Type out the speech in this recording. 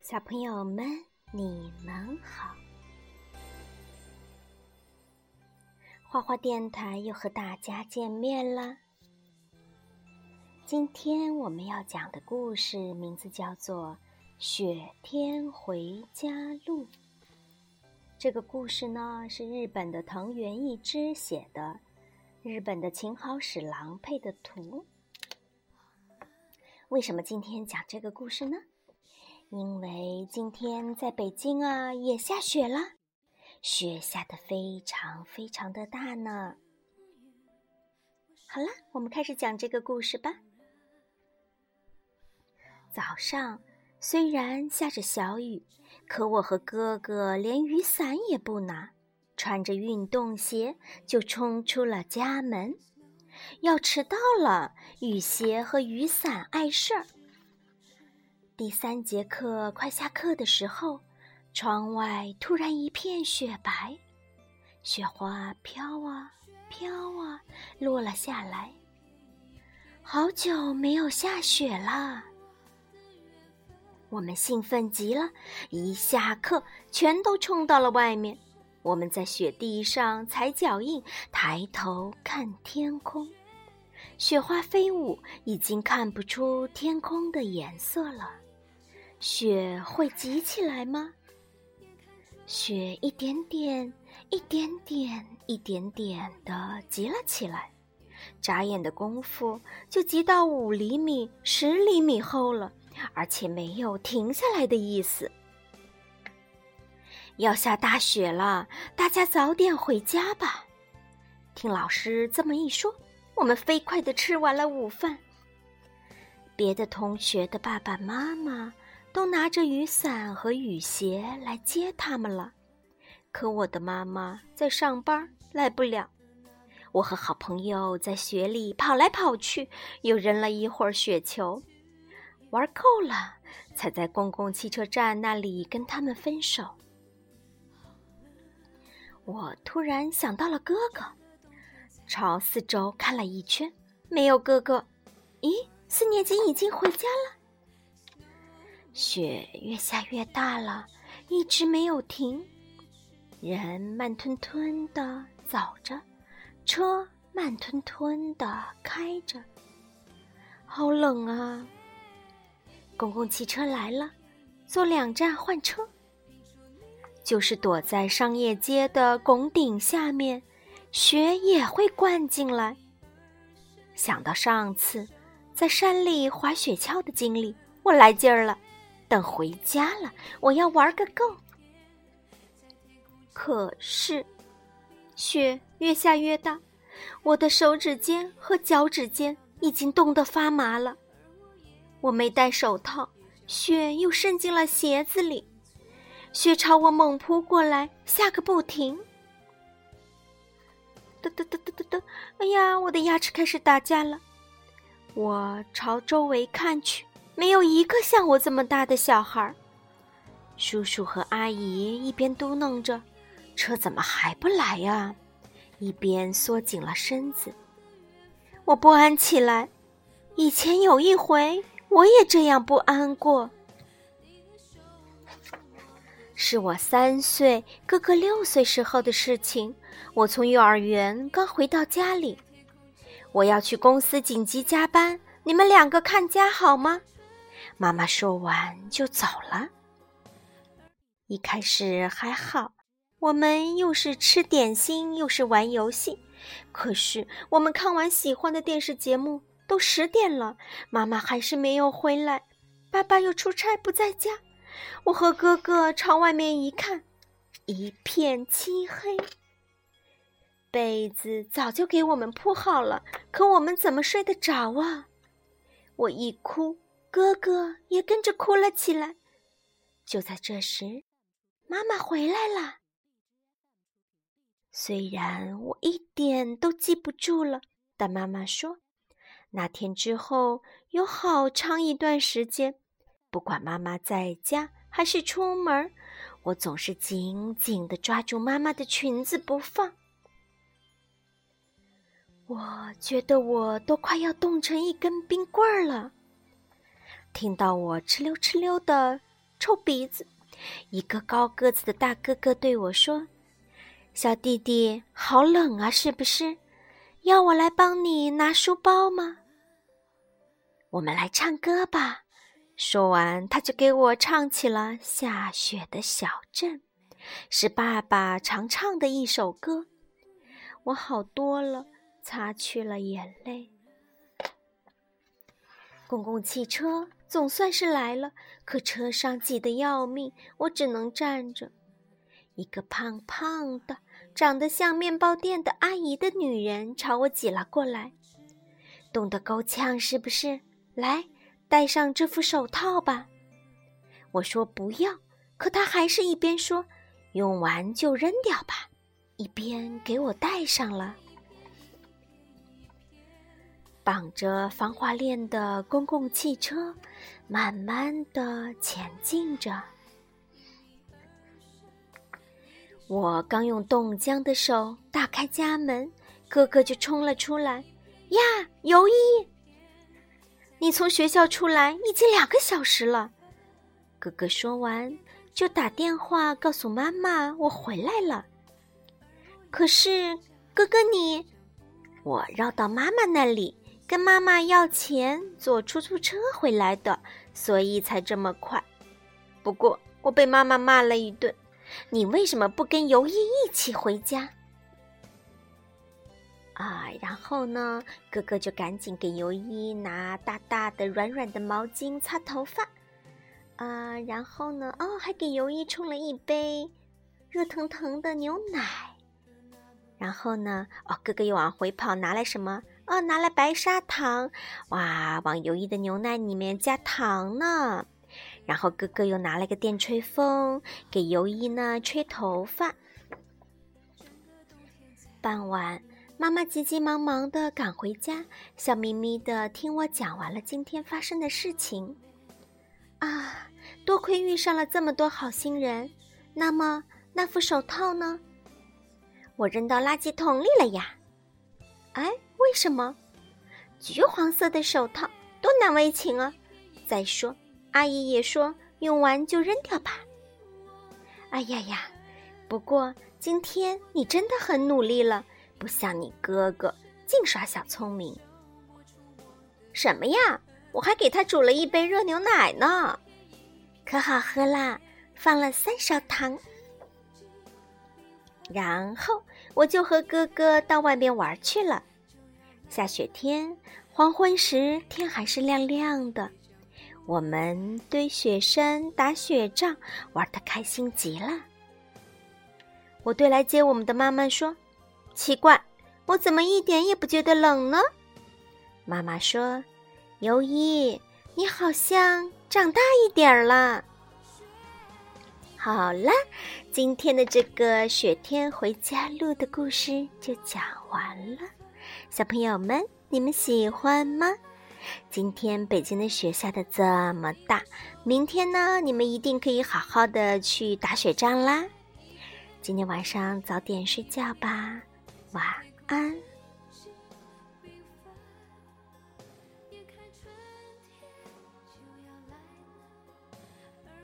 小朋友们，你们好！花花电台又和大家见面了。今天我们要讲的故事名字叫做《雪天回家路》。这个故事呢是日本的藤原义之写的，日本的秦好史郎配的图。为什么今天讲这个故事呢？因为今天在北京啊，也下雪了，雪下的非常非常的大呢。好了，我们开始讲这个故事吧。早上虽然下着小雨，可我和哥哥连雨伞也不拿，穿着运动鞋就冲出了家门。要迟到了，雨鞋和雨伞碍事儿。第三节课快下课的时候，窗外突然一片雪白，雪花飘啊飘啊落了下来。好久没有下雪了，我们兴奋极了，一下课全都冲到了外面。我们在雪地上踩脚印，抬头看天空，雪花飞舞，已经看不出天空的颜色了。雪会积起来吗？雪一点点、一点点、一点点的积了起来，眨眼的功夫就积到五厘米、十厘米厚了，而且没有停下来的意思。要下大雪了，大家早点回家吧。听老师这么一说，我们飞快的吃完了午饭。别的同学的爸爸妈妈。都拿着雨伞和雨鞋来接他们了，可我的妈妈在上班，来不了。我和好朋友在雪里跑来跑去，又扔了一会儿雪球，玩够了，才在公共汽车站那里跟他们分手。我突然想到了哥哥，朝四周看了一圈，没有哥哥。咦，四年级已经回家了。雪越下越大了，一直没有停。人慢吞吞的走着，车慢吞吞的开着。好冷啊！公共汽车来了，坐两站换车。就是躲在商业街的拱顶下面，雪也会灌进来。想到上次在山里滑雪橇的经历，我来劲儿了。等回家了，我要玩个够。可是，雪越下越大，我的手指尖和脚趾尖已经冻得发麻了。我没戴手套，雪又渗进了鞋子里，雪朝我猛扑过来，下个不停。哒哒哒哒哒哒！哎呀，我的牙齿开始打架了。我朝周围看去。没有一个像我这么大的小孩。叔叔和阿姨一边嘟囔着“车怎么还不来呀”，一边缩紧了身子。我不安起来。以前有一回，我也这样不安过。是我三岁，哥哥六岁时候的事情。我从幼儿园刚回到家里，我要去公司紧急加班，你们两个看家好吗？妈妈说完就走了。一开始还好，我们又是吃点心又是玩游戏。可是我们看完喜欢的电视节目，都十点了，妈妈还是没有回来。爸爸又出差不在家。我和哥哥朝外面一看，一片漆黑。被子早就给我们铺好了，可我们怎么睡得着啊？我一哭。哥哥也跟着哭了起来。就在这时，妈妈回来了。虽然我一点都记不住了，但妈妈说，那天之后有好长一段时间，不管妈妈在家还是出门，我总是紧紧的抓住妈妈的裙子不放。我觉得我都快要冻成一根冰棍儿了。听到我哧溜哧溜的臭鼻子。一个高个子的大哥哥对我说：“小弟弟，好冷啊，是不是？要我来帮你拿书包吗？”我们来唱歌吧。说完，他就给我唱起了《下雪的小镇》，是爸爸常唱的一首歌。我好多了，擦去了眼泪。公共汽车总算是来了，可车上挤得要命，我只能站着。一个胖胖的、长得像面包店的阿姨的女人朝我挤了过来，冻得够呛，是不是？来。戴上这副手套吧，我说不要，可他还是一边说用完就扔掉吧，一边给我戴上了。绑着防滑链的公共汽车慢慢的前进着，我刚用冻僵的手打开家门，哥哥就冲了出来，呀，尤一！你从学校出来已经两个小时了，哥哥说完就打电话告诉妈妈我回来了。可是哥哥你，我绕到妈妈那里跟妈妈要钱坐出租车回来的，所以才这么快。不过我被妈妈骂了一顿，你为什么不跟尤一一起回家？啊，然后呢，哥哥就赶紧给尤一拿大大的、软软的毛巾擦头发。啊，然后呢，哦，还给尤一冲了一杯热腾腾的牛奶。然后呢，哦，哥哥又往回跑，拿来什么？哦，拿来白砂糖。哇，往尤一的牛奶里面加糖呢。然后哥哥又拿了个电吹风，给尤一呢吹头发。傍晚。妈妈急急忙忙地赶回家，笑眯眯地听我讲完了今天发生的事情。啊，多亏遇上了这么多好心人。那么那副手套呢？我扔到垃圾桶里了呀。哎，为什么？橘黄色的手套多难为情啊！再说，阿姨也说用完就扔掉吧。哎呀呀，不过今天你真的很努力了。不像你哥哥，净耍小聪明。什么呀？我还给他煮了一杯热牛奶呢，可好喝啦，放了三勺糖。然后我就和哥哥到外面玩去了。下雪天，黄昏时天还是亮亮的，我们堆雪山、打雪仗，玩的开心极了。我对来接我们的妈妈说。奇怪，我怎么一点也不觉得冷呢？妈妈说：“尤一，你好像长大一点儿了。”好了，今天的这个雪天回家路的故事就讲完了。小朋友们，你们喜欢吗？今天北京的雪下的这么大，明天呢，你们一定可以好好的去打雪仗啦。今天晚上早点睡觉吧。晚安。